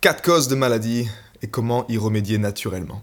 quatre causes de maladie et comment y remédier naturellement.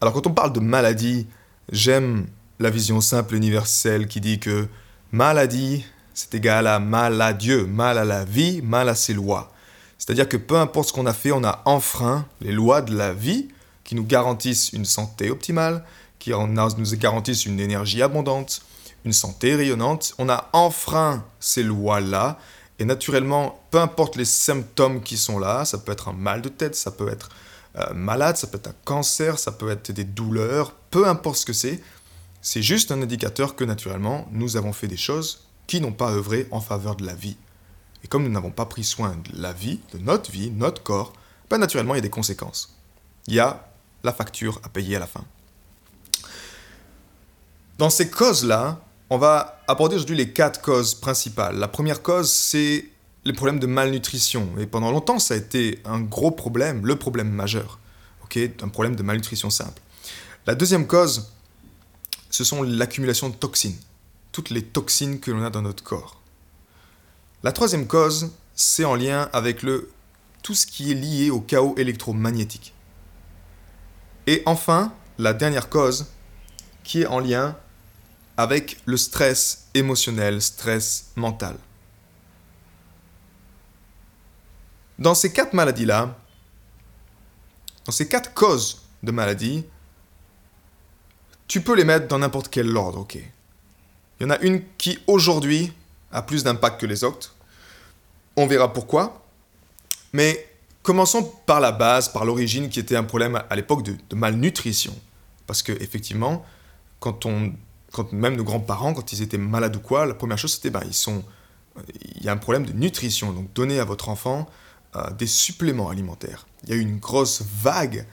Alors quand on parle de maladie, j'aime la vision simple universelle qui dit que maladie, c'est égal à mal à Dieu, mal à la vie, mal à ses lois. C'est-à-dire que peu importe ce qu'on a fait, on a enfreint les lois de la vie qui nous garantissent une santé optimale, qui nous garantissent une énergie abondante, une santé rayonnante. On a enfreint ces lois-là et naturellement, peu importe les symptômes qui sont là, ça peut être un mal de tête, ça peut être euh, malade, ça peut être un cancer, ça peut être des douleurs, peu importe ce que c'est, c'est juste un indicateur que naturellement, nous avons fait des choses qui n'ont pas œuvré en faveur de la vie. Et comme nous n'avons pas pris soin de la vie, de notre vie, notre corps, ben naturellement, il y a des conséquences. Il y a la facture à payer à la fin. Dans ces causes-là, on va aborder aujourd'hui les quatre causes principales. La première cause, c'est les problèmes de malnutrition. Et pendant longtemps, ça a été un gros problème, le problème majeur. ok un problème de malnutrition simple. La deuxième cause, ce sont l'accumulation de toxines. Toutes les toxines que l'on a dans notre corps. La troisième cause, c'est en lien avec le, tout ce qui est lié au chaos électromagnétique. Et enfin, la dernière cause, qui est en lien avec le stress émotionnel, stress mental. Dans ces quatre maladies-là, dans ces quatre causes de maladie, tu peux les mettre dans n'importe quel ordre, ok? Il y en a une qui aujourd'hui a plus d'impact que les autres. On verra pourquoi. Mais commençons par la base, par l'origine qui était un problème à l'époque de, de malnutrition. Parce que effectivement, quand on quand même nos grands-parents, quand ils étaient malades ou quoi, la première chose c'était, bah, ils sont, il y a un problème de nutrition. Donc donnez à votre enfant euh, des suppléments alimentaires. Il y a eu une grosse vague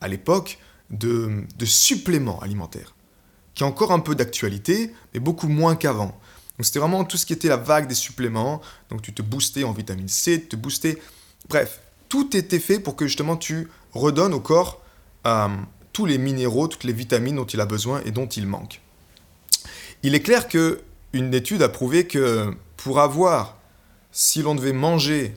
à l'époque de, de, suppléments alimentaires, qui a encore un peu d'actualité, mais beaucoup moins qu'avant. Donc c'était vraiment tout ce qui était la vague des suppléments. Donc tu te boostais en vitamine C, tu te boostais. Bref, tout était fait pour que justement tu redonnes au corps euh, tous les minéraux, toutes les vitamines dont il a besoin et dont il manque. Il est clair que une étude a prouvé que pour avoir, si l'on devait manger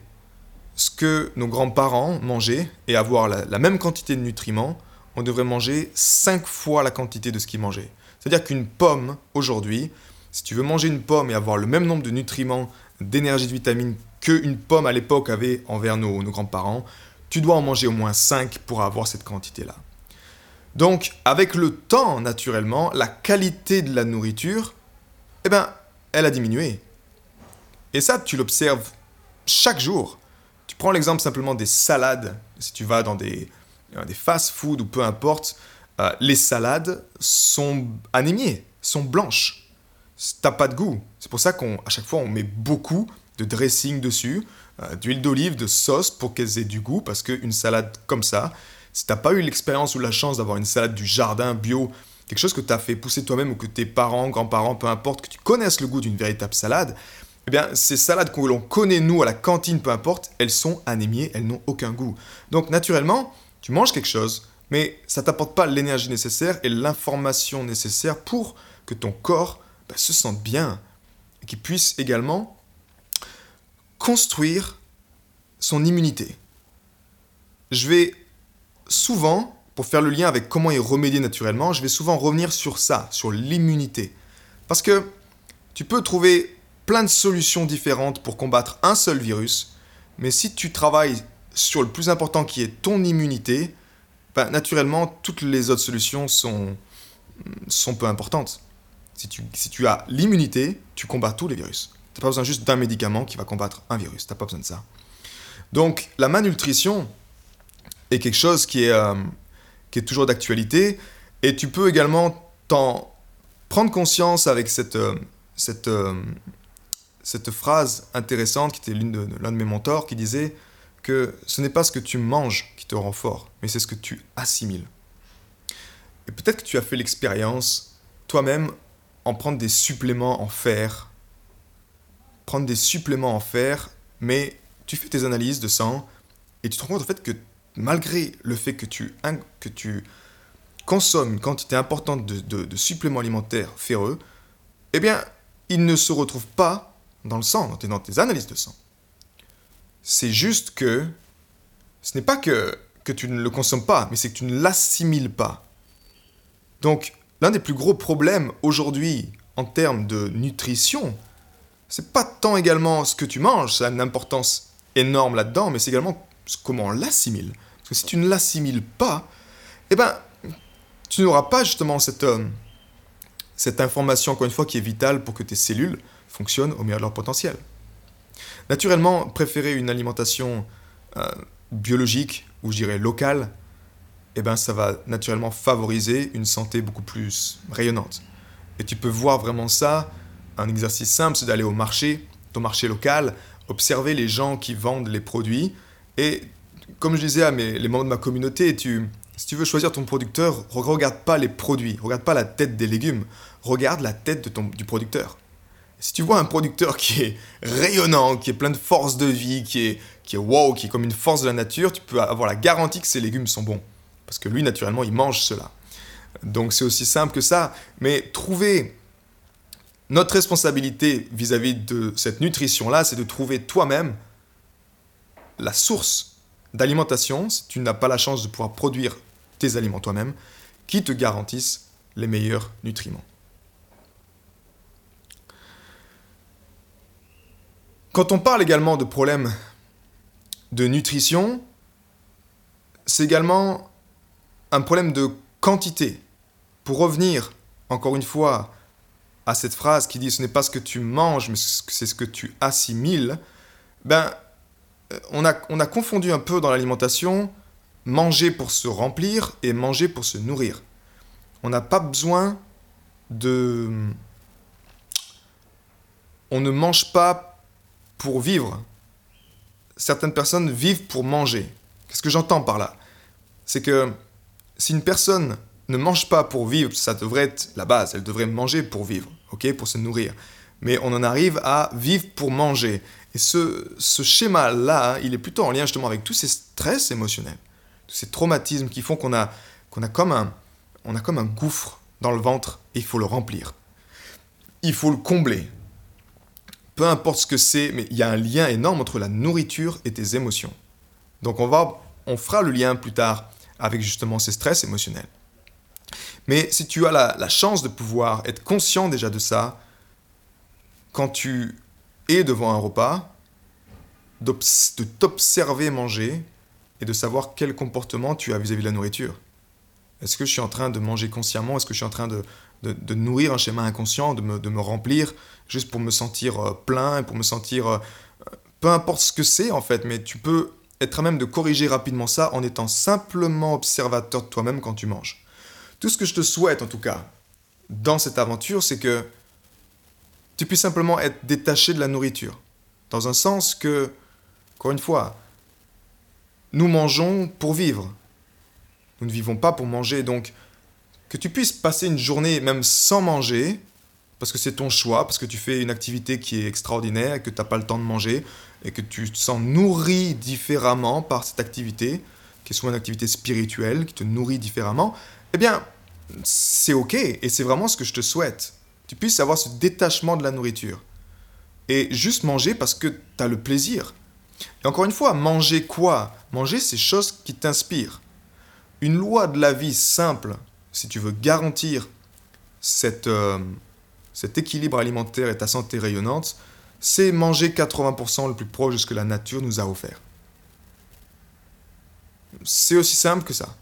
ce que nos grands-parents mangeaient et avoir la, même quantité de nutriments, on devrait manger 5 fois la quantité de ce qu'ils mangeaient. C'est-à-dire qu'une pomme, aujourd'hui, si tu veux manger une pomme et avoir le même nombre de nutriments, d'énergie, de vitamines qu'une pomme à l'époque avait envers nos, nos grands-parents, tu dois en manger au moins 5 pour avoir cette quantité-là. Donc, avec le temps, naturellement, la qualité de la nourriture, eh ben, elle a diminué. Et ça, tu l'observes chaque jour. Tu prends l'exemple simplement des salades. Si tu vas dans des, euh, fast-food ou peu importe, euh, les salades sont anémiées, sont blanches. T'as pas de goût. C'est pour ça qu'à chaque fois, on met beaucoup de dressing dessus, euh, d'huile d'olive, de sauce pour qu'elles aient du goût, parce qu'une salade comme ça, si t'as pas eu l'expérience ou la chance d'avoir une salade du jardin bio, quelque chose que tu as fait pousser toi-même ou que tes parents, grands-parents, peu importe, que tu connaisses le goût d'une véritable salade, eh bien, ces salades que l'on connaît nous à la cantine, peu importe, elles sont anémiées, elles n'ont aucun goût. Donc, naturellement, tu manges quelque chose, mais ça t'apporte pas l'énergie nécessaire et l'information nécessaire pour que ton corps bah, se sente bien et qu'il puisse également construire son immunité. Je vais souvent, pour faire le lien avec comment y remédier naturellement, je vais souvent revenir sur ça, sur l'immunité. Parce que tu peux trouver plein de solutions différentes pour combattre un seul virus, mais si tu travailles sur le plus important qui est ton immunité, ben, naturellement, toutes les autres solutions sont, sont peu importantes. Si tu, si tu as l'immunité, tu combats tous les virus. Tu n'as pas besoin juste d'un médicament qui va combattre un virus. Tu n'as pas besoin de ça. Donc, la malnutrition, est quelque chose qui est, euh, qui est toujours d'actualité. Et tu peux également t'en prendre conscience avec cette, euh, cette, euh, cette phrase intéressante qui était l'une de, l'un de mes mentors qui disait que ce n'est pas ce que tu manges qui te rend fort, mais c'est ce que tu assimiles. Et peut-être que tu as fait l'expérience toi-même en prendre des suppléments en fer, prendre des suppléments en fer, mais tu fais tes analyses de sang et tu te rends compte en fait que malgré le fait que tu, que tu consommes une quantité importante de, suppléments alimentaires ferreux, eh bien, ils ne se retrouvent pas dans le sang, dans tes, analyses de sang. C'est juste que ce n'est pas que, que tu ne le consommes pas, mais c'est que tu ne l'assimiles pas. Donc, l'un des plus gros problèmes aujourd'hui en termes de nutrition, c'est pas tant également ce que tu manges, ça a une importance énorme là-dedans, mais c'est également comment on l'assimile. Parce que si tu ne l'assimiles pas, eh ben, tu n'auras pas justement cette, euh, cette information, encore une fois, qui est vitale pour que tes cellules fonctionnent au meilleur de leur potentiel. Naturellement, préférer une alimentation euh, biologique, ou je dirais locale, eh ben, ça va naturellement favoriser une santé beaucoup plus rayonnante. Et tu peux voir vraiment ça, un exercice simple, c'est d'aller au marché, ton marché local, observer les gens qui vendent les produits. Et comme je disais à mes, les membres de ma communauté, si tu veux choisir ton producteur, regarde pas les produits, regarde pas la tête des légumes, regarde la tête de ton, du producteur. Si tu vois un producteur qui est rayonnant, qui est plein de force de vie, qui est, qui est wow, qui est comme une force de la nature, tu peux avoir la garantie que ses légumes sont bons. Parce que lui, naturellement, il mange cela. Donc c'est aussi simple que ça. Mais trouver notre responsabilité vis-à-vis de cette nutrition-là, c'est de trouver toi-même la source d'alimentation, si tu n'as pas la chance de pouvoir produire tes aliments toi-même, qui te garantissent les meilleurs nutriments. Quand on parle également de problèmes de nutrition, c'est également un problème de quantité. Pour revenir, encore une fois, à cette phrase qui dit ce n'est pas ce que tu manges, mais c'est ce que tu assimiles, ben, on a, on a confondu un peu dans l'alimentation manger pour se remplir et manger pour se nourrir. On n'a pas besoin de... On ne mange pas pour vivre. Certaines personnes vivent pour manger. Qu'est-ce que j'entends par là? C'est que si une personne ne mange pas pour vivre, ça devrait être la base, elle devrait manger pour vivre, ok, pour se nourrir. Mais on en arrive à vivre pour manger. Et ce, ce schéma-là, il est plutôt en lien justement avec tous ces stress émotionnels, tous ces traumatismes qui font qu'on a, qu'on a, comme un, a comme un gouffre dans le ventre et il faut le remplir. Il faut le combler. Peu importe ce que c'est, mais il y a un lien énorme entre la nourriture et tes émotions. Donc on, va, on fera le lien plus tard avec justement ces stress émotionnels. Mais si tu as la, chance de pouvoir être conscient déjà de ça, quand tu es devant un repas, de t'observer manger et de savoir quel comportement tu as vis-à-vis de la nourriture. Est-ce que je suis en train de manger consciemment? Est-ce que je suis en train de, de, nourrir un schéma inconscient, de me, de me, remplir juste pour me sentir euh, plein et pour me sentir... Euh, peu importe ce que c'est en fait, mais tu peux être à même de corriger rapidement ça en étant simplement observateur de toi-même quand tu manges. Tout ce que je te souhaite en tout cas dans cette aventure, c'est que tu puisses simplement être détaché de la nourriture. Dans un sens que, encore une fois, nous mangeons pour vivre. Nous ne vivons pas pour manger. Donc, que tu puisses passer une journée même sans manger, parce que c'est ton choix, parce que tu fais une activité qui est extraordinaire, et que tu n'as pas le temps de manger, et que tu te sens nourri différemment par cette activité, qui est soit une activité spirituelle, qui te nourrit différemment, eh bien, c'est ok, et c'est vraiment ce que je te souhaite. Tu puisses avoir ce détachement de la nourriture. Et juste manger parce que tu as le plaisir. Et encore une fois, manger quoi? Manger ces choses qui t'inspirent. Une loi de la vie simple, si tu veux garantir euh, cet équilibre alimentaire et ta santé rayonnante, c'est manger 80% le plus proche de ce que la nature nous a offert. C'est aussi simple que ça.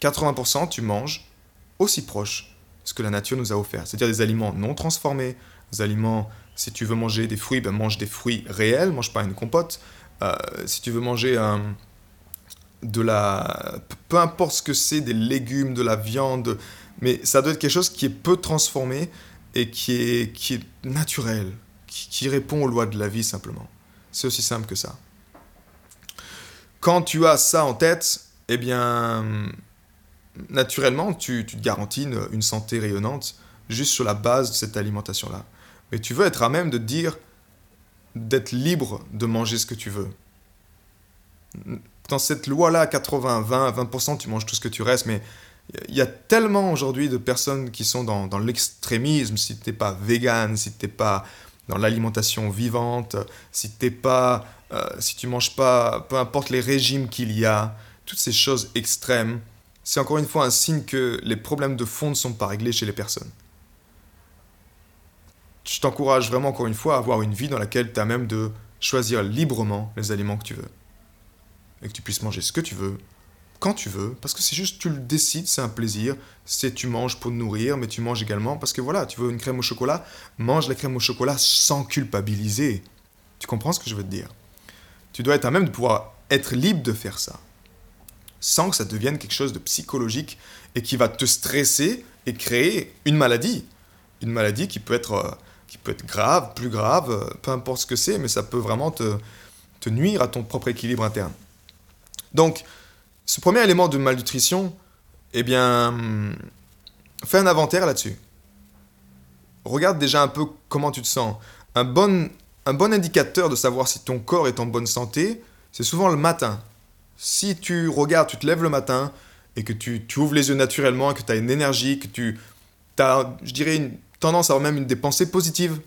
80% tu manges aussi proche ce que la nature nous a offert. C'est-à-dire des aliments non transformés, des aliments, si tu veux manger des fruits, ben mange des fruits réels, mange pas une compote. Euh, si tu veux manger un, de la... Peu importe ce que c'est, des légumes, de la viande, mais ça doit être quelque chose qui est peu transformé et qui est, qui est naturel, qui, répond aux lois de la vie simplement. C'est aussi simple que ça. Quand tu as ça en tête, eh bien, naturellement, tu, te garantis une, santé rayonnante juste sur la base de cette alimentation-là. Mais tu veux être à même de dire, d'être libre de manger ce que tu veux. Dans cette loi-là, 80, 20, 20%, tu manges tout ce que tu restes, mais il y a tellement aujourd'hui de personnes qui sont dans, l'extrémisme, si tu n'es pas vegan, si tu n'es pas dans l'alimentation vivante, si t'es pas, euh, si tu manges pas, peu importe les régimes qu'il y a, toutes ces choses extrêmes, c'est encore une fois un signe que les problèmes de fond ne sont pas réglés chez les personnes. Je t'encourage vraiment encore une fois à avoir une vie dans laquelle tu as même de choisir librement les aliments que tu veux. Et que tu puisses manger ce que tu veux, quand tu veux, parce que c'est juste, tu le décides, c'est un plaisir, c'est tu manges pour te nourrir, mais tu manges également parce que voilà, tu veux une crème au chocolat, mange la crème au chocolat sans culpabiliser. Tu comprends ce que je veux te dire? Tu dois être à même de pouvoir être libre de faire ça, sans que ça devienne quelque chose de psychologique et qui va te stresser et créer une maladie. Une maladie qui peut être, euh, qui peut être grave, plus grave, euh, peu importe ce que c'est, mais ça peut vraiment te, te nuire à ton propre équilibre interne. Donc, ce premier élément de malnutrition, eh bien, fais un inventaire là-dessus. Regarde déjà un peu comment tu te sens. Un bon, un bon indicateur de savoir si ton corps est en bonne santé, c'est souvent le matin. Si tu regardes, tu te lèves le matin et que tu, ouvres les yeux naturellement, et que tu as une énergie, que tu as, je dirais, une tendance à avoir même une, des pensées positives,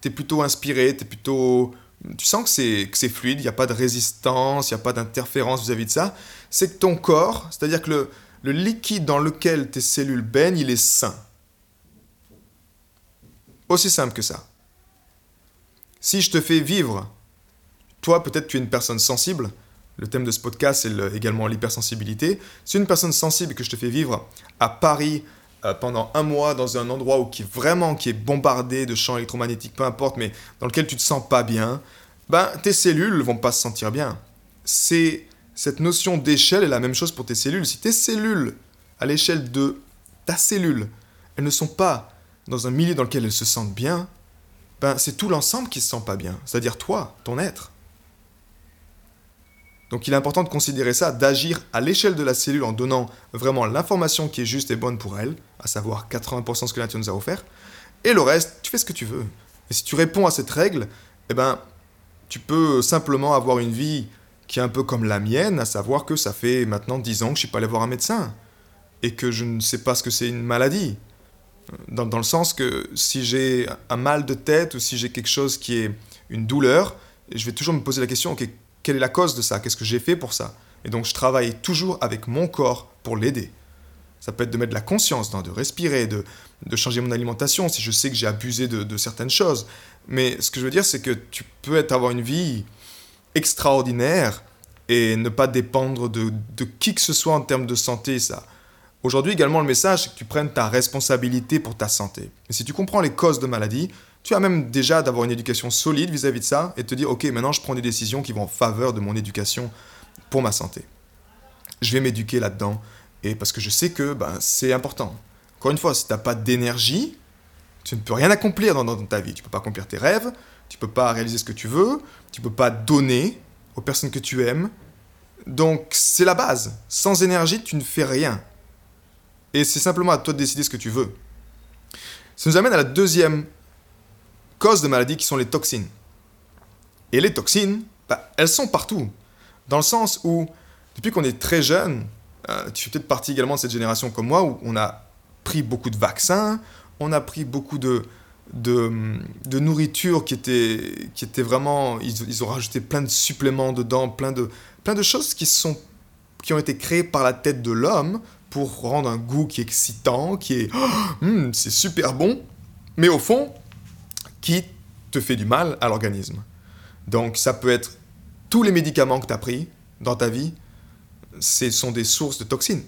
tu es plutôt inspiré, es plutôt tu sens que c'est fluide, il n'y a pas de résistance, il n'y a pas d'interférence vis-à-vis de ça, c'est que ton corps, c'est-à-dire que le, le liquide dans lequel tes cellules baignent, il est sain. Aussi simple que ça. Si je te fais vivre, toi peut-être tu es une personne sensible, le thème de ce podcast c'est également l'hypersensibilité, si une personne sensible que je te fais vivre à Paris euh, pendant un mois dans un endroit où qui vraiment qui est bombardé de champs électromagnétiques, peu importe, mais dans lequel tu te sens pas bien, ben tes cellules vont pas se sentir bien. C'est cette notion d'échelle est la même chose pour tes cellules. Si tes cellules à l'échelle de ta cellule, elles ne sont pas dans un milieu dans lequel elles se sentent bien, ben c'est tout l'ensemble qui se sent pas bien, c'est-à-dire toi, ton être. Donc il est important de considérer ça, d'agir à l'échelle de la cellule en donnant vraiment l'information qui est juste et bonne pour elle, à savoir 80% de ce que la nature nous a offert, et le reste, tu fais ce que tu veux. Et si tu réponds à cette règle, eh ben, tu peux simplement avoir une vie qui est un peu comme la mienne, à savoir que ça fait maintenant 10 ans que je suis pas allé voir un médecin, et que je ne sais pas ce que c'est une maladie. Dans, dans, le sens que si j'ai un mal de tête ou si j'ai quelque chose qui est une douleur, je vais toujours me poser la question, ok, quelle est la cause de ça? Qu'est-ce que j'ai fait pour ça? Et donc je travaille toujours avec mon corps pour l'aider. Ça peut être de mettre de la conscience, de respirer, de, de, changer mon alimentation si je sais que j'ai abusé de, certaines choses. Mais ce que je veux dire, c'est que tu peux être, avoir une vie extraordinaire et ne pas dépendre de, de qui que ce soit en termes de santé. Ça. Aujourd'hui également, le message, c'est que tu prennes ta responsabilité pour ta santé. Et si tu comprends les causes de maladie, tu as même déjà d'avoir une éducation solide vis-à-vis de ça et te dire, ok, maintenant je prends des décisions qui vont en faveur de mon éducation pour ma santé. Je vais m'éduquer là-dedans et parce que je sais que ben, c'est important. Encore une fois, si tu n'as pas d'énergie, tu ne peux rien accomplir dans, dans, ta vie. Tu ne peux pas accomplir tes rêves, tu ne peux pas réaliser ce que tu veux, tu ne peux pas donner aux personnes que tu aimes. Donc c'est la base. Sans énergie, tu ne fais rien. Et c'est simplement à toi de décider ce que tu veux. Ça nous amène à la deuxième causes de maladies qui sont les toxines. Et les toxines, bah, elles sont partout. Dans le sens où, depuis qu'on est très jeune, euh, tu fais peut-être partie également de cette génération comme moi, où on a pris beaucoup de vaccins, on a pris beaucoup de, de, nourriture qui était, qui était vraiment... Ils, ont rajouté plein de suppléments dedans, plein de, plein de choses qui, sont, qui ont été créées par la tête de l'homme pour rendre un goût qui est excitant, qui est... Oh, c'est super bon, mais au fond, qui te fait du mal à l'organisme. Donc ça peut être tous les médicaments que tu as pris dans ta vie, ce sont des sources de toxines.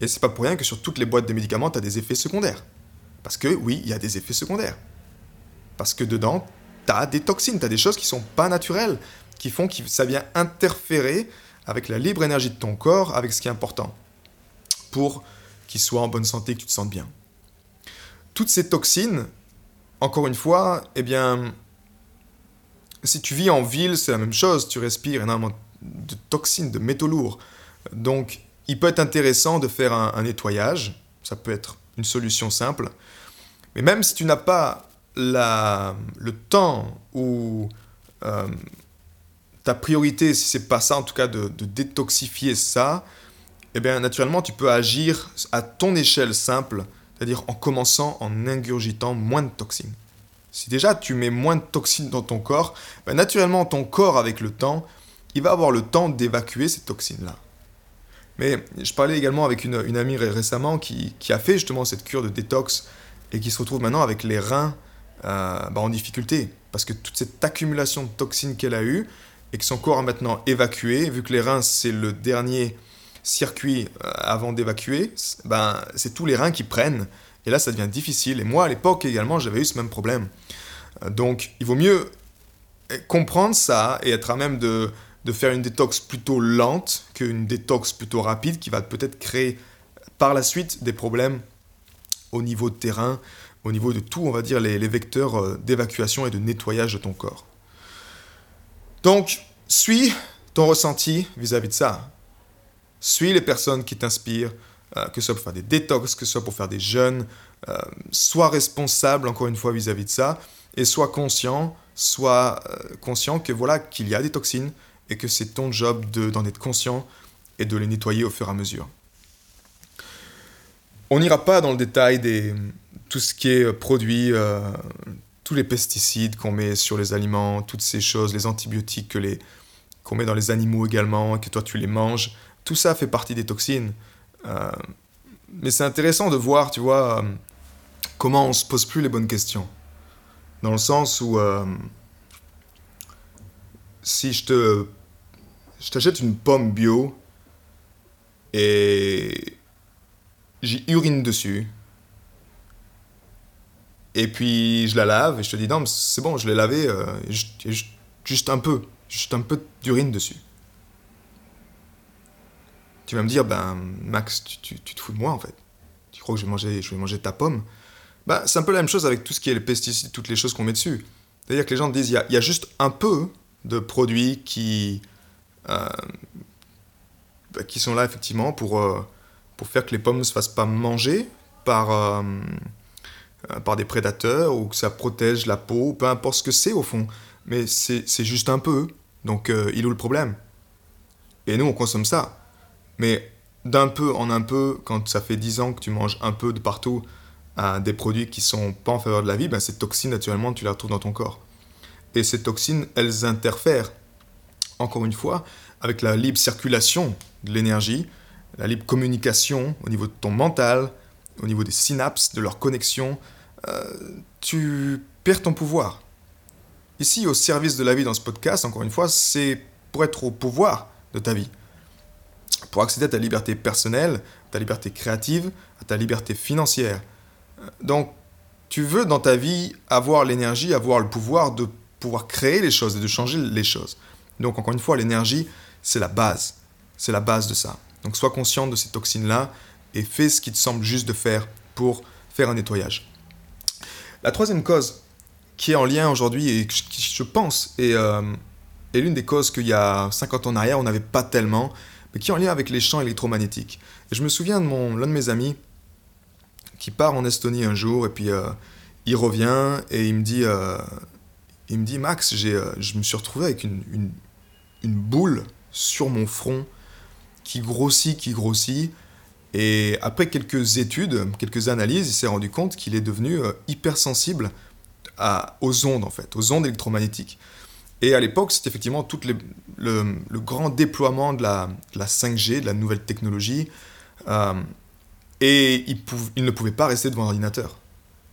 Et c'est pas pour rien que sur toutes les boîtes de médicaments, tu as des effets secondaires. Parce que oui, il y a des effets secondaires. Parce que dedans, tu as des toxines, tu as des choses qui sont pas naturelles, qui font que ça vient interférer avec la libre énergie de ton corps, avec ce qui est important, pour qu'il soit en bonne santé, que tu te sentes bien. Toutes ces toxines, encore une fois, eh bien, si tu vis en ville, c'est la même chose, tu respires énormément de toxines, de métaux lourds. Donc, il peut être intéressant de faire un, nettoyage, ça peut être une solution simple. Mais même si tu n'as pas la, le temps ou euh, ta priorité, si c'est pas ça en tout cas, de, de, détoxifier ça, eh bien naturellement tu peux agir à ton échelle simple c'est-à-dire en commençant en ingurgitant moins de toxines. Si déjà tu mets moins de toxines dans ton corps, ben naturellement ton corps avec le temps, il va avoir le temps d'évacuer ces toxines-là. Mais je parlais également avec une, amie récemment qui, a fait justement cette cure de détox et qui se retrouve maintenant avec les reins euh, ben, en difficulté. Parce que toute cette accumulation de toxines qu'elle a eue et que son corps a maintenant évacué, vu que les reins c'est le dernier circuit euh, avant d'évacuer, ben, c'est tous les reins qui prennent. Et là, ça devient difficile. Et moi, à l'époque également, j'avais eu ce même problème. Euh, donc, il vaut mieux comprendre ça et être à même de, de faire une détox plutôt lente qu'une détox plutôt rapide qui va peut-être créer par la suite des problèmes au niveau de terrain, au niveau de tout, on va dire, les, vecteurs euh, d'évacuation et de nettoyage de ton corps. Donc, suis ton ressenti vis-à-vis de ça. Suis les personnes qui t'inspirent, euh, que ce soit pour faire des détox, que ce soit pour faire des jeûnes. Euh, sois responsable, encore une fois, vis-à-vis de ça, et sois conscient, sois conscient que voilà qu'il y a des toxines, et que c'est ton job d'en être conscient et de les nettoyer au fur et à mesure. On n'ira pas dans le détail de tout ce qui est produit, euh, tous les pesticides qu'on met sur les aliments, toutes ces choses, les antibiotiques que les, qu'on met dans les animaux également, que toi tu les manges. Tout ça fait partie des toxines. Euh, mais c'est intéressant de voir, tu vois, euh, comment on se pose plus les bonnes questions. Dans le sens où si je te je t'achète une pomme bio et j'y urine dessus. Et puis je la lave et je te dis non, c'est bon, je l'ai lavé, euh, juste, un peu, juste un peu d'urine dessus. Tu vas me dire, ben Max, tu, te fous de moi en fait. Tu crois que je vais manger, je vais manger ta pomme? Ben, C'est un peu la même chose avec tout ce qui est les pesticides, toutes les choses qu'on met dessus. C'est-à-dire que les gens disent, il y, y a, juste un peu de produits qui, euh, bah, qui sont là effectivement pour, euh, pour faire que les pommes ne se fassent pas manger par, euh, par des prédateurs ou que ça protège la peau, peu importe ce que c'est au fond. Mais c'est juste un peu, donc il est où le problème? Et nous on consomme ça. Mais d'un peu en un peu, quand ça fait 10 ans que tu manges un peu de partout des produits qui sont pas en faveur de la vie, ben ces toxines naturellement tu les retrouves dans ton corps. Et ces toxines, elles interfèrent encore une fois, avec la libre circulation de l'énergie, la libre communication au niveau de ton mental, au niveau des synapses, de leur connexion, euh, tu perds ton pouvoir. Ici, au service de la vie dans ce podcast, encore une fois, c'est pour être au pouvoir de ta vie. Pour accéder à ta liberté personnelle, ta liberté créative, à ta liberté financière. Donc, tu veux dans ta vie avoir l'énergie, avoir le pouvoir de pouvoir créer les choses et de changer les choses. Donc encore une fois, l'énergie, c'est la base. C'est la base de ça. Donc sois conscient de ces toxines-là et fais ce qui te semble juste de faire pour faire un nettoyage. La troisième cause qui est en lien aujourd'hui et qui, je pense, euh, est, l'une des causes qu'il y a 50 ans en arrière, on n'avait pas tellement, qui est en lien avec les champs électromagnétiques. Et je me souviens de l'un de mes amis qui part en Estonie un jour et puis euh, il revient et il me dit, euh, il me dit Max, je me suis retrouvé avec une, une boule sur mon front qui grossit, qui grossit. Et après quelques études, quelques analyses, il s'est rendu compte qu'il est devenu euh, hypersensible aux ondes, en fait, aux ondes électromagnétiques. Et à l'époque, c'était effectivement tout le, grand déploiement de la, la, 5G, de la nouvelle technologie. Euh, et il, ne pouvait pas rester devant l'ordinateur.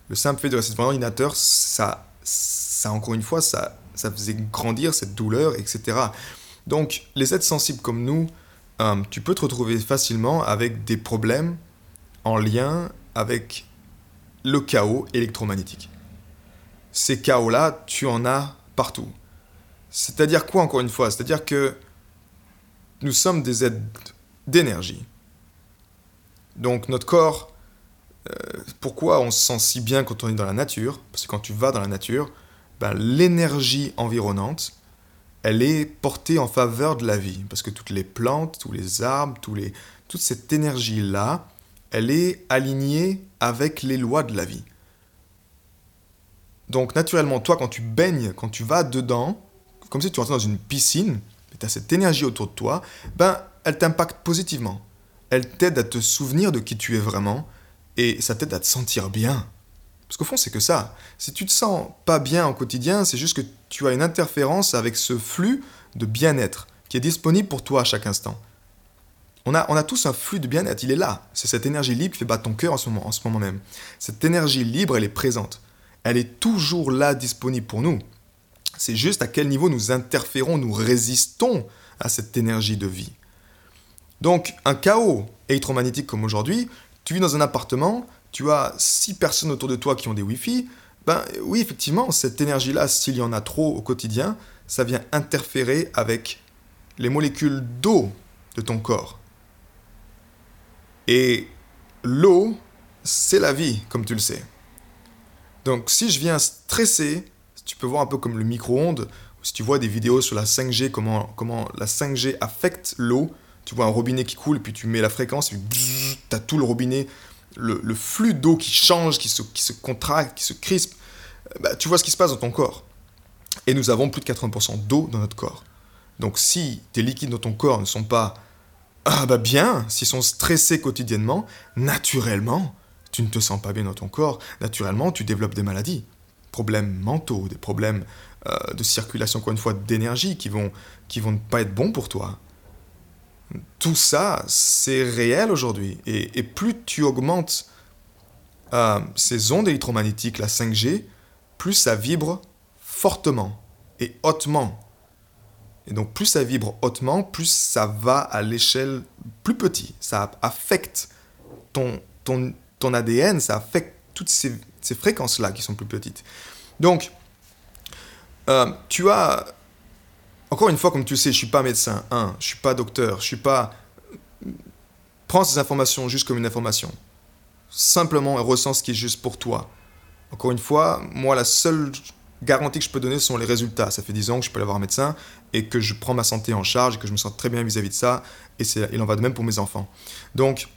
Le simple fait de rester devant l'ordinateur, ça, ça, encore une fois, ça, ça faisait grandir cette douleur, etc. Donc, les êtres sensibles comme nous, euh, tu peux te retrouver facilement avec des problèmes en lien avec le chaos électromagnétique. Ces chaos-là, tu en as partout. C'est-à-dire quoi, encore une fois? C'est-à-dire que nous sommes des êtres d'énergie. Donc notre corps, euh, pourquoi on se sent si bien quand on est dans la nature? Parce que quand tu vas dans la nature, ben, l'énergie environnante, elle est portée en faveur de la vie. Parce que toutes les plantes, tous les arbres, tous les, toute cette énergie-là, elle est alignée avec les lois de la vie. Donc naturellement, toi, quand tu baignes, quand tu vas dedans, comme si tu rentrais dans une piscine, et tu as cette énergie autour de toi, ben, elle t'impacte positivement. Elle t'aide à te souvenir de qui tu es vraiment, et ça t'aide à te sentir bien. Parce qu'au fond, c'est que ça. Si tu te sens pas bien au quotidien, c'est juste que tu as une interférence avec ce flux de bien-être qui est disponible pour toi à chaque instant. On a, on a tous un flux de bien-être, il est là. C'est cette énergie libre qui fait battre ton cœur en ce, moment, en ce moment même. Cette énergie libre, elle est présente. Elle est toujours là, disponible pour nous. C'est juste à quel niveau nous interférons, nous résistons à cette énergie de vie. Donc, un chaos électromagnétique comme aujourd'hui, tu vis dans un appartement, tu as six personnes autour de toi qui ont des Wi-Fi, ben oui, effectivement, cette énergie-là, s'il y en a trop au quotidien, ça vient interférer avec les molécules d'eau de ton corps. Et l'eau, c'est la vie, comme tu le sais. Donc si je viens stresser, tu peux voir un peu comme le micro-ondes, si tu vois des vidéos sur la 5G, comment, comment la 5G affecte l'eau, tu vois un robinet qui coule, puis tu mets la fréquence, et tu as tout le robinet, le, flux d'eau qui change, qui se, qui se contracte, qui se crispe, bah, tu vois ce qui se passe dans ton corps. Et nous avons plus de 80% d'eau dans notre corps. Donc si tes liquides dans ton corps ne sont pas ah bah bien, s'ils sont stressés quotidiennement, naturellement, tu ne te sens pas bien dans ton corps, naturellement, tu développes des maladies, problèmes mentaux, des problèmes euh, de circulation, encore une fois, d'énergie qui vont, qui vont ne pas être bons pour toi. Tout ça, c'est réel aujourd'hui. Et, plus tu augmentes euh, ces ondes électromagnétiques, la 5G, plus ça vibre fortement et hautement. Et donc plus ça vibre hautement, plus ça va à l'échelle plus petite. Ça affecte ton, ton, ton ADN, ça affecte toutes ces, ces fréquences-là qui sont plus petites. Donc, euh, tu as... Encore une fois, comme tu sais, je suis pas médecin, un, je suis pas docteur, je suis pas... Prends ces informations juste comme une information. Simplement ressens ce qui est juste pour toi. Encore une fois, moi, la seule garantie que je peux donner sont les résultats. Ça fait 10 ans que je peux aller voir un médecin et que je prends ma santé en charge et que je me sens très bien vis-à-vis de ça. Et il en va de même pour mes enfants. Donc,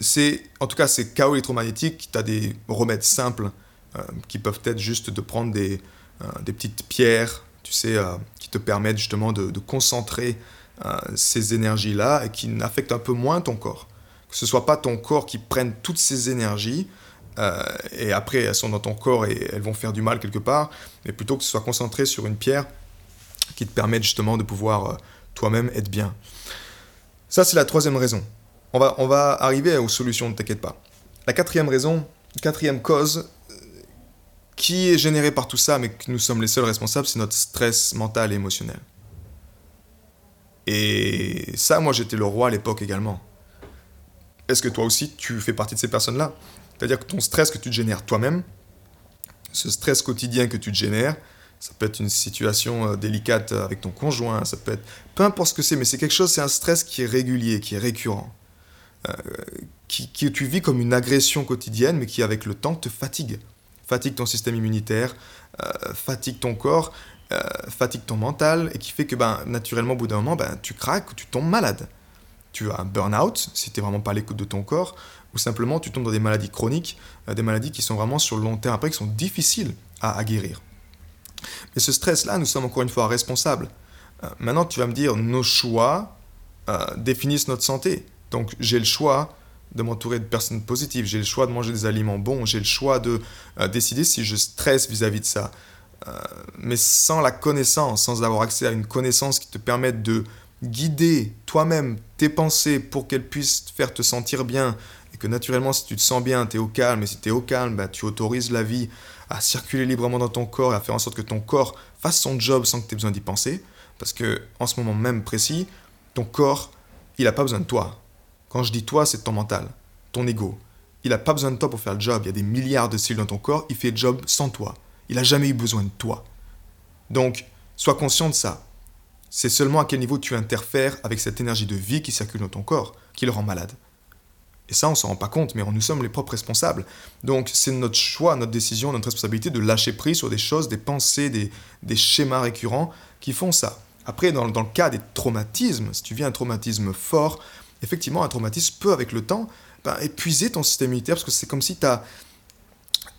c'est, en tout cas, c'est chaos électromagnétique. Tu as des remèdes simples euh, qui peuvent être juste de prendre des, euh, des petites pierres, tu sais, euh, qui te permettent justement de, de concentrer ces énergies-là et qui n'affectent un peu moins ton corps. Que ce soit pas ton corps qui prenne toutes ces énergies et après elles sont dans ton corps et elles vont faire du mal quelque part, mais plutôt que ce soit concentré sur une pierre qui te permette justement de pouvoir toi-même être bien. Ça, c'est la troisième raison. On va, on va arriver aux solutions, ne t'inquiète pas. La quatrième raison, quatrième cause euh, qui est générée par tout ça, mais que nous sommes les seuls responsables, c'est notre stress mental et émotionnel. Et ça, moi, j'étais le roi à l'époque également. Est-ce que toi aussi, tu fais partie de ces personnes-là? C'est-à-dire que ton stress que tu te génères toi-même, ce stress quotidien que tu te génères, ça peut être une situation euh, délicate avec ton conjoint, ça peut être... Peu importe ce que c'est, mais c'est quelque chose, c'est un stress qui est régulier, qui est récurrent. Euh, qui, tu vis comme une agression quotidienne, mais qui avec le temps te fatigue. Fatigue ton système immunitaire, euh, fatigue ton corps, fatigue ton mental, et qui fait que ben, naturellement, au bout d'un moment, ben, tu craques, tu tombes malade. Tu as un burn-out, si tu n'es vraiment pas à l'écoute de ton corps, ou simplement tu tombes dans des maladies chroniques, euh, des maladies qui sont vraiment sur le long terme après, qui sont difficiles à, guérir. Mais ce stress-là, nous sommes encore une fois responsables. Euh, maintenant, tu vas me dire, nos choix euh, définissent notre santé. Donc j'ai le choix de m'entourer de personnes positives, j'ai le choix de manger des aliments bons, j'ai le choix de décider si je stresse vis-à-vis de ça. mais sans la connaissance, sans avoir accès à une connaissance qui te permette de guider toi-même tes pensées pour qu'elles puissent faire te sentir bien, que naturellement, si tu te sens bien, tu es au calme, et si tu es au calme, bah, tu autorises la vie à circuler librement dans ton corps et à faire en sorte que ton corps fasse son job sans que tu aies besoin d'y penser. Parce que en ce moment même précis, ton corps, il n'a pas besoin de toi. Quand je dis toi, c'est ton mental, ton ego. Il n'a pas besoin de toi pour faire le job. Il y a des milliards de cellules dans ton corps, il fait le job sans toi. Il n'a jamais eu besoin de toi. Donc, sois conscient de ça. C'est seulement à quel niveau tu interfères avec cette énergie de vie qui circule dans ton corps qui le rend malade. Et ça, on s'en rend pas compte, mais nous sommes les propres responsables. Donc c'est notre choix, notre décision, notre responsabilité de lâcher prise sur des choses, des pensées, des, schémas récurrents qui font ça. Après, dans, le cas des traumatismes, si tu vis un traumatisme fort, effectivement, un traumatisme peut, avec le temps, ben, épuiser ton système immunitaire, parce que c'est comme si tu as,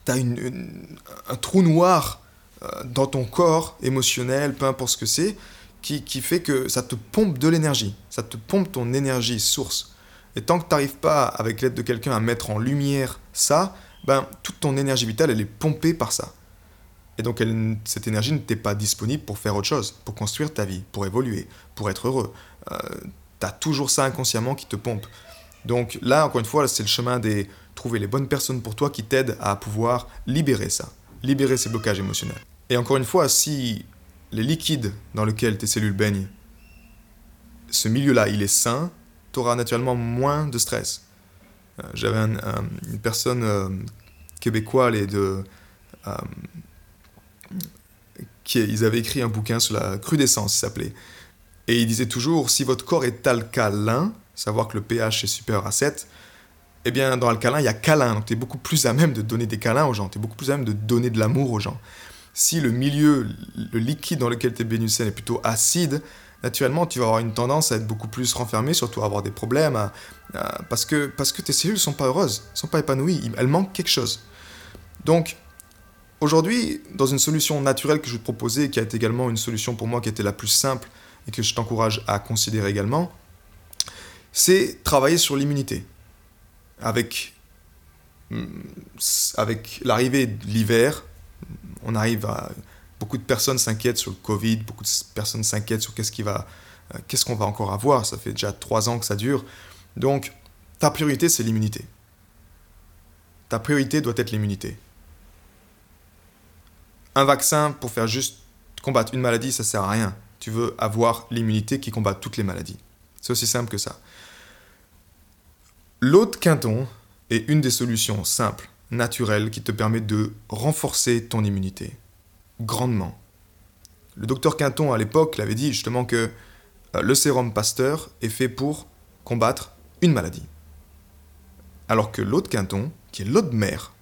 un trou noir euh, dans ton corps émotionnel, peu importe ce que c'est, qui, qui fait que ça te pompe de l'énergie, ça te pompe ton énergie source. Et tant que tu n'arrives pas, avec l'aide de quelqu'un, à mettre en lumière ça, ben, toute ton énergie vitale, elle est pompée par ça. Et donc, cette énergie ne t'est pas disponible pour faire autre chose, pour construire ta vie, pour évoluer, pour être heureux. Euh, tu as toujours ça inconsciemment qui te pompe. Donc là, encore une fois, c'est le chemin des trouver les bonnes personnes pour toi qui t'aident à pouvoir libérer ça, libérer ces blocages émotionnels. Et encore une fois, si les liquides dans lesquels tes cellules baignent, ce milieu-là, il est sain, tu auras naturellement moins de stress. Euh, j'avais une personne euh, québécoise euh, qui, ils avaient écrit un bouquin sur la crudescence, il s'appelait. Et il disait toujours, si votre corps est alcalin, savoir que le pH est supérieur à 7, eh bien, dans alcalin, il y a câlin. Donc, tu es beaucoup plus à même de donner des câlins aux gens. Tu es beaucoup plus à même de donner de l'amour aux gens. Si le milieu, le liquide dans lequel tu es baigné est plutôt acide, naturellement, tu vas avoir une tendance à être beaucoup plus renfermé, surtout à avoir des problèmes, parce, que, parce que tes cellules ne sont pas heureuses, ne sont pas épanouies, elles manquent quelque chose. Donc, aujourd'hui, dans une solution naturelle que je vais te proposer, qui a été également une solution pour moi qui était la plus simple et que je t'encourage à considérer également, c'est travailler sur l'immunité. Avec, mm, avec l'arrivée de l'hiver, on arrive à Beaucoup de personnes s'inquiètent sur le Covid, beaucoup de personnes s'inquiètent sur qu'est-ce euh, qu'est-ce qu'on va encore avoir. Ça fait déjà trois ans que ça dure. Donc, ta priorité, c'est l'immunité. Ta priorité doit être l'immunité. Un vaccin pour faire juste combattre une maladie, ça sert à rien. Tu veux avoir l'immunité qui combat toutes les maladies. C'est aussi simple que ça. L'autre quinton est une des solutions simples, naturelles, qui te permet de renforcer ton immunité grandement. Le docteur Quinton, à l'époque, l'avait dit justement que euh, le sérum Pasteur est fait pour combattre une maladie. Alors que l'autre Quinton, qui est l'autre mère,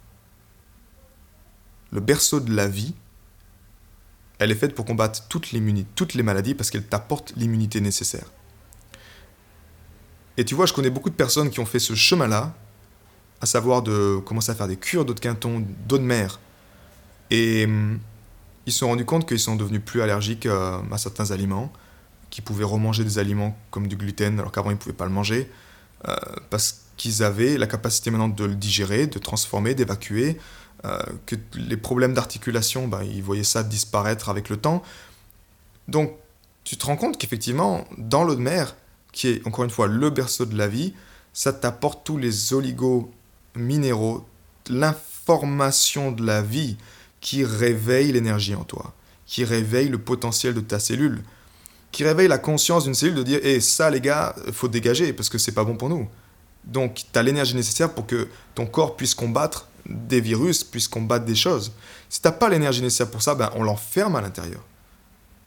le berceau de la vie, elle est faite pour combattre toutes les, maladies parce qu'elle t'apporte l'immunité nécessaire. Et tu vois, je connais beaucoup de personnes qui ont fait ce chemin-là, à savoir de commencer à faire des cures d'eau de quinton, d'eau de mer. Et ils se sont rendus compte qu'ils sont devenus plus allergiques euh, à certains aliments, qu'ils pouvaient remanger des aliments comme du gluten alors qu'avant ils ne pouvaient pas le manger, euh, parce qu'ils avaient la capacité maintenant de le digérer, de transformer, d'évacuer, euh, que les problèmes d'articulation, ben, ils voyaient ça disparaître avec le temps. Donc tu te rends compte qu'effectivement, dans l'eau de mer, qui est encore une fois le berceau de la vie, ça t'apporte tous les oligo-minéraux, l'information de la vie, qui réveille l'énergie en toi, qui réveille le potentiel de ta cellule, qui réveille la conscience d'une cellule de dire Eh, ça, les gars, faut dégager parce que c'est pas bon pour nous. Donc, tu as l'énergie nécessaire pour que ton corps puisse combattre des virus, puisse combattre des choses. Si t'as pas l'énergie nécessaire pour ça, ben, on l'enferme à l'intérieur.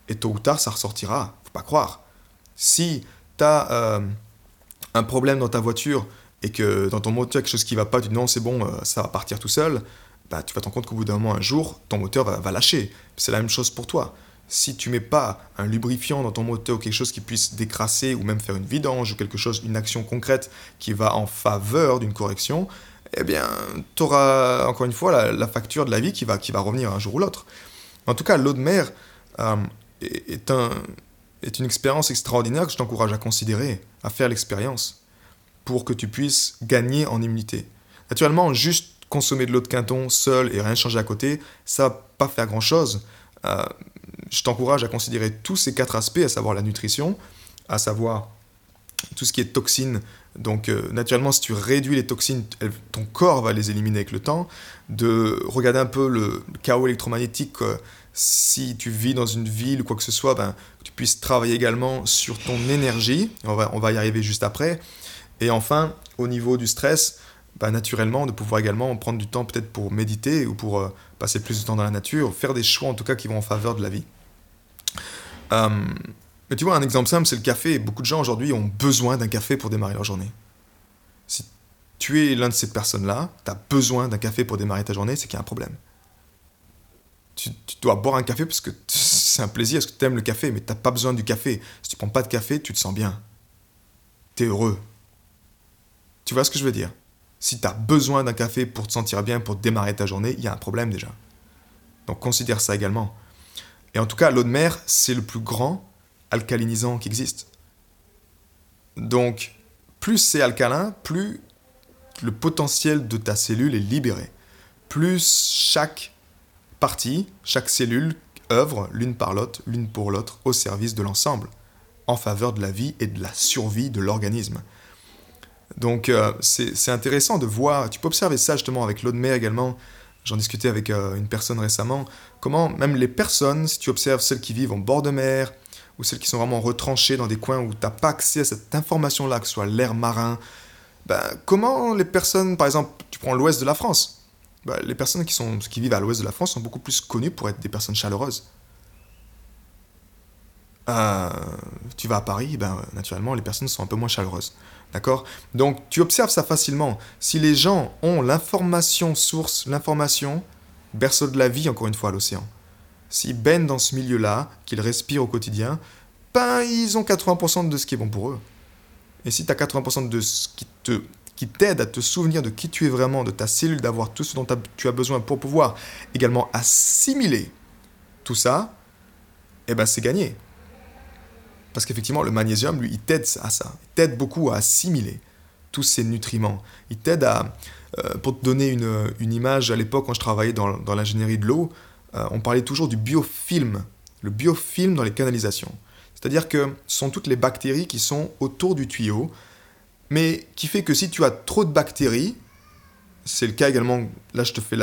Et tôt ou tard, ça ressortira. Faut pas croire. Si tu as euh, un problème dans ta voiture et que dans ton moteur, quelque chose qui va pas, tu dis non, c'est bon, euh, ça va partir tout seul, bah, tu vas te rendre compte qu'au bout d'un moment, un jour, ton moteur va, lâcher. C'est la même chose pour toi. Si tu mets pas un lubrifiant dans ton moteur ou quelque chose qui puisse décrasser ou même faire une vidange ou quelque chose, une action concrète qui va en faveur d'une correction, eh bien, tu auras encore une fois la, facture de la vie qui va, qui va revenir un jour ou l'autre. En tout cas, l'eau de mer euh, est, un, est une expérience extraordinaire que je t'encourage à considérer, à faire l'expérience, pour que tu puisses gagner en immunité. Naturellement, juste consommer de l'eau de quinton seul et rien changer à côté, ça va pas faire grand chose. Euh, je t'encourage à considérer tous ces quatre aspects, à savoir la nutrition, à savoir tout ce qui est toxines. Donc euh, naturellement, si tu réduis les toxines, ton corps va les éliminer avec le temps. De regarder un peu le chaos électromagnétique. si tu vis dans une ville ou quoi que ce soit, ben, tu puisses travailler également sur ton énergie. On va, on va y arriver juste après. Et enfin, au niveau du stress, bah, naturellement de pouvoir également prendre du temps peut-être pour méditer ou pour euh, passer plus de temps dans la nature, faire des choix en tout cas qui vont en faveur de la vie. Mais tu vois, un exemple simple, c'est le café. Beaucoup de gens aujourd'hui ont besoin d'un café pour démarrer leur journée. Si tu es l'un de ces personnes-là, tu as besoin d'un café pour démarrer ta journée, c'est qu'il y a un problème. Tu, dois boire un café parce que c'est un plaisir, parce que tu aimes le café, mais tu n'as pas besoin du café. Si tu prends pas de café, tu te sens bien. Tu es heureux. Tu vois ce que je veux dire? Si tu as besoin d'un café pour te sentir bien, pour démarrer ta journée, il y a un problème déjà. Donc considère ça également. Et en tout cas, l'eau de mer, c'est le plus grand alcalinisant qui existe. Donc, plus c'est alcalin, plus le potentiel de ta cellule est libéré. plus chaque partie, chaque cellule œuvre l'une par l'autre, l'une pour l'autre, au service de l'ensemble, en faveur de la vie et de la survie de l'organisme. Donc euh, c'est intéressant de voir, tu peux observer ça justement avec l'eau de mer également, j'en discutais avec euh, une personne récemment, comment même les personnes, si tu observes celles qui vivent en bord de mer, ou celles qui sont vraiment retranchées dans des coins où tu n'as pas accès à cette information-là, que ce soit l'air marin, ben, comment les personnes, par exemple, tu prends l'ouest de la France, ben, les personnes qui, sont, qui vivent à l'ouest de la France sont beaucoup plus connues pour être des personnes chaleureuses. Euh, tu vas à Paris, ben, naturellement, les personnes sont un peu moins chaleureuses. D'accord? Donc, tu observes ça facilement. Si les gens ont l'information source, l'information, berceau de la vie, encore une fois, à l'océan, s'ils baignent dans ce milieu-là, qu'ils respirent au quotidien, ben, ils ont 80% de ce qui est bon pour eux. Et si tu as 80% de ce qui te qui t'aide à te souvenir de qui tu es vraiment, de ta cellule, d'avoir tout ce dont tu as besoin pour pouvoir également assimiler tout ça, eh ben c'est gagné. Parce qu'effectivement, le magnésium, lui, il t'aide à ça. Il t'aide beaucoup à assimiler tous ces nutriments. Il t'aide à... Euh, pour te donner une, une image, à l'époque, quand je travaillais dans, dans l'ingénierie de l'eau, euh, on parlait toujours du biofilm. Le biofilm dans les canalisations. C'est-à-dire que ce sont toutes les bactéries qui sont autour du tuyau, mais qui fait que si tu as trop de bactéries, c'est le cas également, là je te fais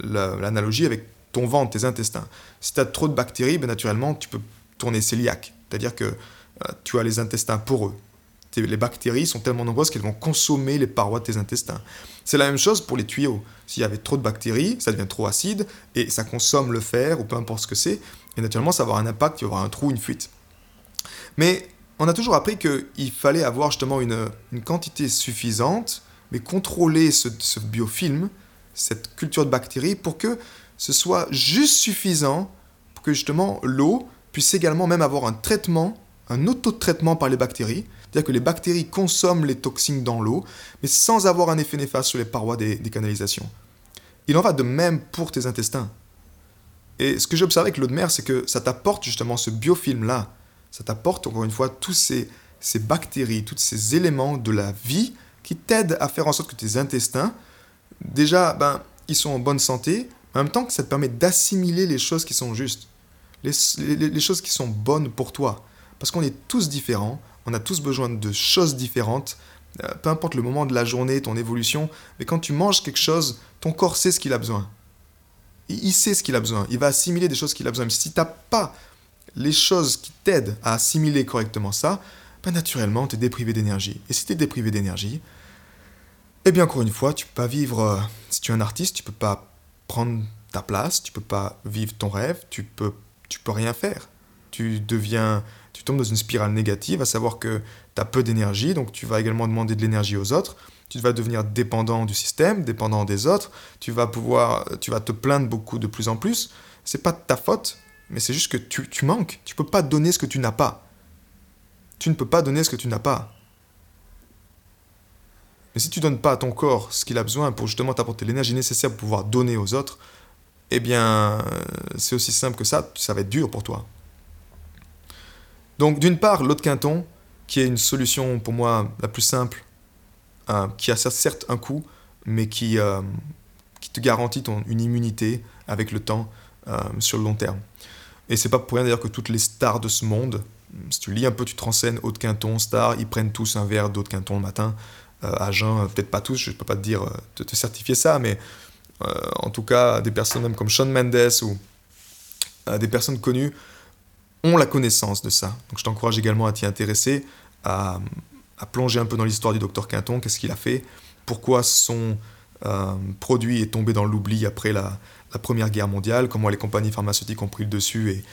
l'analogie avec ton ventre, tes intestins. Si tu as trop de bactéries, ben naturellement tu peux tourner cœliaque, c'est-à-dire que euh, tu as les intestins poreux. Les bactéries sont tellement nombreuses qu'elles vont consommer les parois de tes intestins. C'est la même chose pour les tuyaux. S'il y avait trop de bactéries, ça devient trop acide et ça consomme le fer ou peu importe ce que c'est. Et naturellement, ça va avoir un impact, il y aura un trou, une fuite. Mais on a toujours appris qu'il fallait avoir justement une, quantité suffisante, mais contrôler ce, biofilm, cette culture de bactéries, pour que ce soit juste suffisant pour que justement l'eau puisse également même avoir un traitement, un auto-traitement par les bactéries, c'est-à-dire que les bactéries consomment les toxines dans l'eau, mais sans avoir un effet néfaste sur les parois des, canalisations. Il en va de même pour tes intestins. Et ce que j'ai observé avec l'eau de mer, c'est que ça t'apporte justement ce biofilm-là, ça t'apporte encore une fois tous ces, bactéries, tous ces éléments de la vie qui t'aident à faire en sorte que tes intestins, déjà, ben, ils sont en bonne santé, en même temps que ça te permet d'assimiler les choses qui sont justes, les, choses qui sont bonnes pour toi. Parce qu'on est tous différents, on a tous besoin de choses différentes, euh, peu importe le moment de la journée, ton évolution, mais quand tu manges quelque chose, ton corps sait ce qu'il a besoin. Il, sait ce qu'il a besoin, il va assimiler des choses qu'il a besoin. Mais si tu n'as pas les choses qui t'aident à assimiler correctement ça, ben naturellement, tu es déprivé d'énergie. Et si tu es déprivé d'énergie, eh bien, encore une fois, tu peux pas vivre. Euh, si tu es un artiste, tu peux pas prendre ta place, tu peux pas vivre ton rêve, tu peux, tu peux rien faire. Tu deviens. Tu tombes dans une spirale négative, à savoir que tu as peu d'énergie, donc tu vas également demander de l'énergie aux autres. Tu vas devenir dépendant du système, dépendant des autres. Tu vas pouvoir, tu vas te plaindre beaucoup de plus en plus. C'est pas de ta faute, mais c'est juste que tu, tu manques. Tu peux pas donner ce que tu n'as pas. Tu ne peux pas donner ce que tu n'as pas. Mais si tu donnes pas à ton corps ce qu'il a besoin pour justement t'apporter l'énergie nécessaire pour pouvoir donner aux autres, eh bien, c'est aussi simple que ça, ça va être dur pour toi. Donc, d'une part, l'eau de Quinton, qui est une solution pour moi la plus simple, euh, qui a certes un coût, mais qui, euh, te garantit une immunité avec le temps euh, sur le long terme. Et c'est pas pour rien d'ailleurs que toutes les stars de ce monde, si tu lis un peu, tu te renseignes, Haute Quinton, star, ils prennent tous un verre d'Haute Quinton le matin, à jeun, peut-être pas tous, je peux pas te dire, te, te certifier ça, mais en tout cas, des personnes comme Sean Mendes ou des personnes connues ont la connaissance de ça. Donc je t'encourage également à t'y intéresser, à, plonger un peu dans l'histoire du docteur Quinton, qu'est-ce qu'il a fait, pourquoi son produit est tombé dans l'oubli après la, la Première Guerre mondiale, comment les compagnies pharmaceutiques ont pris le dessus et,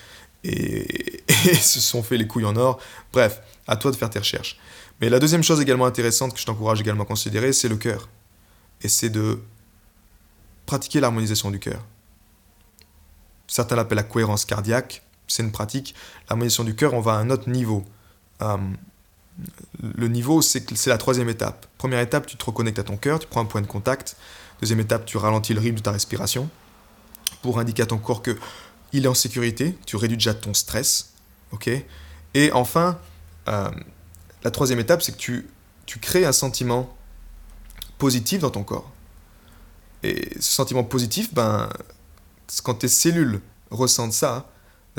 et, se sont fait les couilles en or. Bref, à toi de faire tes recherches. Mais la deuxième chose également intéressante que je t'encourage également à considérer, c'est le cœur. Et c'est de pratiquer l'harmonisation du cœur. Certains l'appellent la cohérence cardiaque, c'est une pratique. L'harmonisation du cœur, on va à un autre niveau. Euh, le niveau, c'est la troisième étape. Première étape, tu te reconnectes à ton cœur, tu prends un point de contact. Deuxième étape, tu ralentis le rythme de ta respiration pour indiquer à ton corps que il est en sécurité, tu réduis déjà ton stress, ok? Et enfin, euh, la troisième étape, c'est que tu, tu crées un sentiment positif dans ton corps. Et ce sentiment positif, ben, quand tes cellules ressentent ça,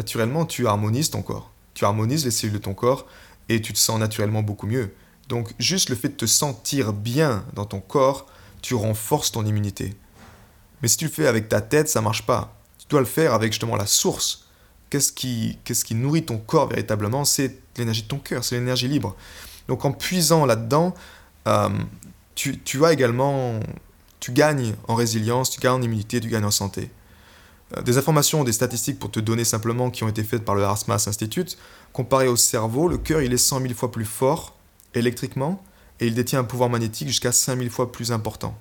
naturellement, tu harmonises ton corps. Tu harmonises les cellules de ton corps et tu te sens naturellement beaucoup mieux. Donc juste le fait de te sentir bien dans ton corps, tu renforces ton immunité. Mais si tu le fais avec ta tête, ça marche pas. Tu dois le faire avec justement la source. Qu'est-ce qui, qu'est-ce qui nourrit ton corps véritablement? C'est l'énergie de ton cœur, c'est l'énergie libre. Donc en puisant là-dedans, euh, tu, tu as également, tu gagnes en résilience, tu gagnes en immunité, tu gagnes en santé. Euh, des informations, des statistiques pour te donner simplement qui ont été faites par le Harsmas Institute. Comparé au cerveau, le cœur il est 100 000 fois plus fort électriquement et il détient un pouvoir magnétique jusqu'à 5 000 fois plus important.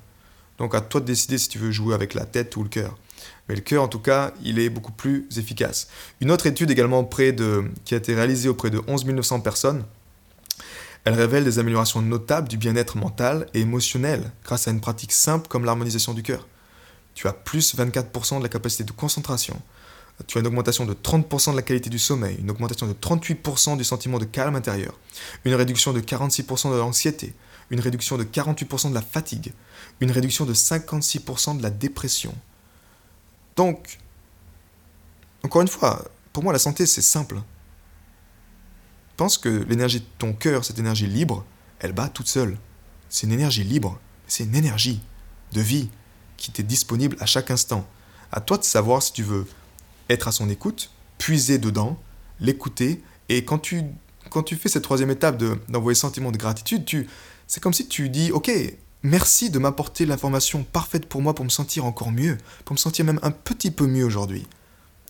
Donc à toi de décider si tu veux jouer avec la tête ou le cœur. Mais le cœur, en tout cas, il est beaucoup plus efficace. Une autre étude également qui a été réalisée auprès de 11 900 personnes, elle révèle des améliorations notables du bien-être mental et émotionnel grâce à une pratique simple comme l'harmonisation du cœur. Tu as plus 24% de la capacité de concentration, tu as une augmentation de 30% de la qualité du sommeil, une augmentation de 38% du sentiment de calme intérieur, une réduction de 46% de l'anxiété, une réduction de 48% de la fatigue, une réduction de 56% de la dépression. Donc, encore une fois, pour moi la santé c'est simple. Pense que l'énergie de ton cœur, cette énergie libre, elle bat toute seule. C'est une énergie libre, c'est une énergie de vie qui t'est disponible à chaque instant. À toi de savoir si tu veux être à son écoute, puiser dedans, l'écouter, et quand tu, quand tu fais cette troisième étape d'envoyer sentiment de gratitude, tu, c'est comme si tu dis, ok, merci de m'apporter l'information parfaite pour moi pour me sentir encore mieux, pour me sentir même un petit peu mieux aujourd'hui.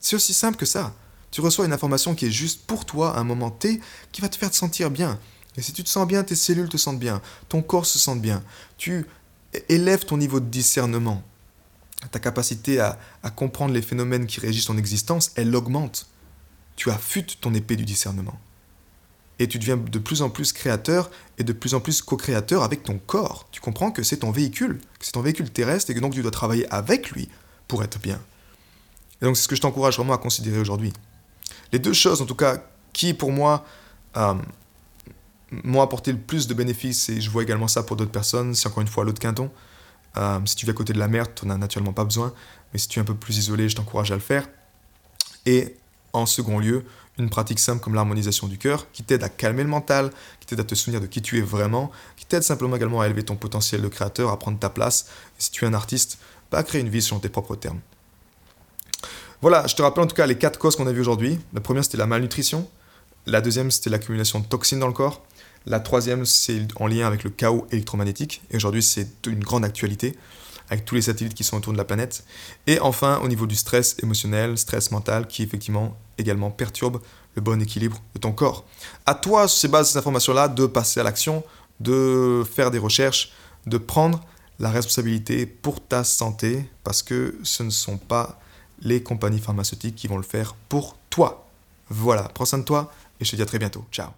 C'est aussi simple que ça. Tu reçois une information qui est juste pour toi à un moment T, qui va te faire te sentir bien. Et si tu te sens bien, tes cellules te sentent bien, ton corps se sent bien. Tu élèves ton niveau de discernement ta capacité à, comprendre les phénomènes qui régissent ton existence, elle augmente. Tu affûtes ton épée du discernement. Et tu deviens de plus en plus créateur et de plus en plus co-créateur avec ton corps. Tu comprends que c'est ton véhicule, que c'est ton véhicule terrestre et que donc tu dois travailler avec lui pour être bien. Et donc c'est ce que je t'encourage vraiment à considérer aujourd'hui. Les deux choses, en tout cas, qui pour moi euh, m'ont apporté le plus de bénéfices, et je vois également ça pour d'autres personnes, c'est encore une fois l'autre quinton, euh, si tu vis à côté de la mer, tu n'en as naturellement pas besoin, mais si tu es un peu plus isolé, je t'encourage à le faire. Et en second lieu, une pratique simple comme l'harmonisation du cœur, qui t'aide à calmer le mental, qui t'aide à te souvenir de qui tu es vraiment, qui t'aide simplement également à élever ton potentiel de créateur, à prendre ta place, et si tu es un artiste, bah, à créer une vie selon tes propres termes. Voilà, je te rappelle en tout cas les quatre causes qu'on a vues aujourd'hui. La première, c'était la malnutrition. La deuxième, c'était l'accumulation de toxines dans le corps. La troisième, c'est en lien avec le chaos électromagnétique. Et aujourd'hui, c'est une grande actualité avec tous les satellites qui sont autour de la planète. Et enfin, au niveau du stress émotionnel, stress mental, qui effectivement également perturbe le bon équilibre de ton corps. À toi, sur ces bases ces informations-là, de passer à l'action, de faire des recherches, de prendre la responsabilité pour ta santé, parce que ce ne sont pas les compagnies pharmaceutiques qui vont le faire pour toi. Voilà, prends soin de toi et je te dis à très bientôt. Ciao